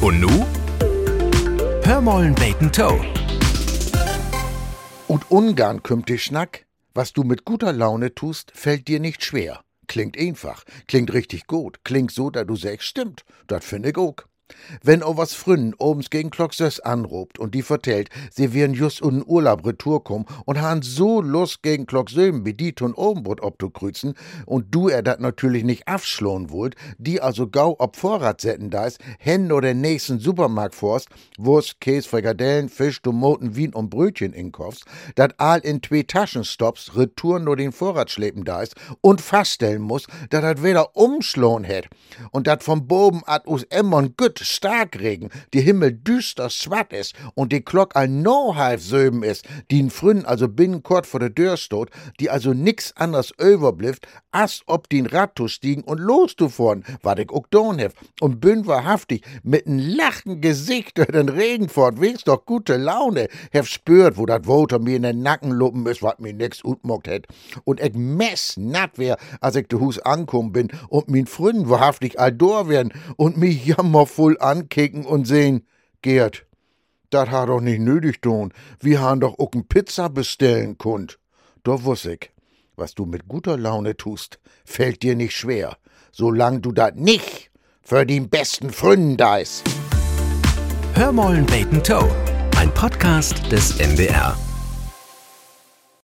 Und nu? Hör mollen beten Toe. Und Ungarn kümmt dich Schnack. Was du mit guter Laune tust, fällt dir nicht schwer. Klingt einfach, klingt richtig gut, klingt so, da du sagst, stimmt, dat find ich auch. Wenn o was frünnen obens gegen Klocksös anrobt und die vertellt, sie wären just un Urlaub retour kommen und han so Lust gegen Klocksöben wie die tun Obenbrot obzukrüzen und du er dat natürlich nicht afschlohn wollt, die also gau ob Vorrat setten da ist, hen oder nächsten Supermarkt forst, Wurst, Käse, Frikadellen, Fisch, Tomaten, Wien und Brötchen inkaufst, dat all in zwei Taschen stoppst, retour nur den Vorrat schleppen da ist und feststellen muss, dat dat weder umschlohn hätt und dat vom Boben ad us Emmon gütt Starkregen, die Himmel düster schwatt is und die Glock ein no half söben is, die in frühen also binnen kort vor der Tür stot, die also nix anders überblifft, as ob die in Radtour stiegen und los du vorn, wat ich ook don hef, und bin wahrhaftig mit n lachen Gesicht durch den Regen fort, wes doch gute Laune, hef spürt, wo dat Woter mir in den Nacken luppen is, wat mir nix utmockt het, und ich mess natt wär, als ich de Hus ankommen bin und min Fründen wahrhaftig all dor werden und mich jammervoll wohl ankicken und sehen, Gerd, dat hat doch nicht nötig tun. Wir han doch auch n Pizza bestellen kund. Doch wuss ich, was du mit guter Laune tust, fällt dir nicht schwer, solang du dat nicht für den besten Fründen da ist. Hörmollen Bacon Toe, ein Podcast des MDR.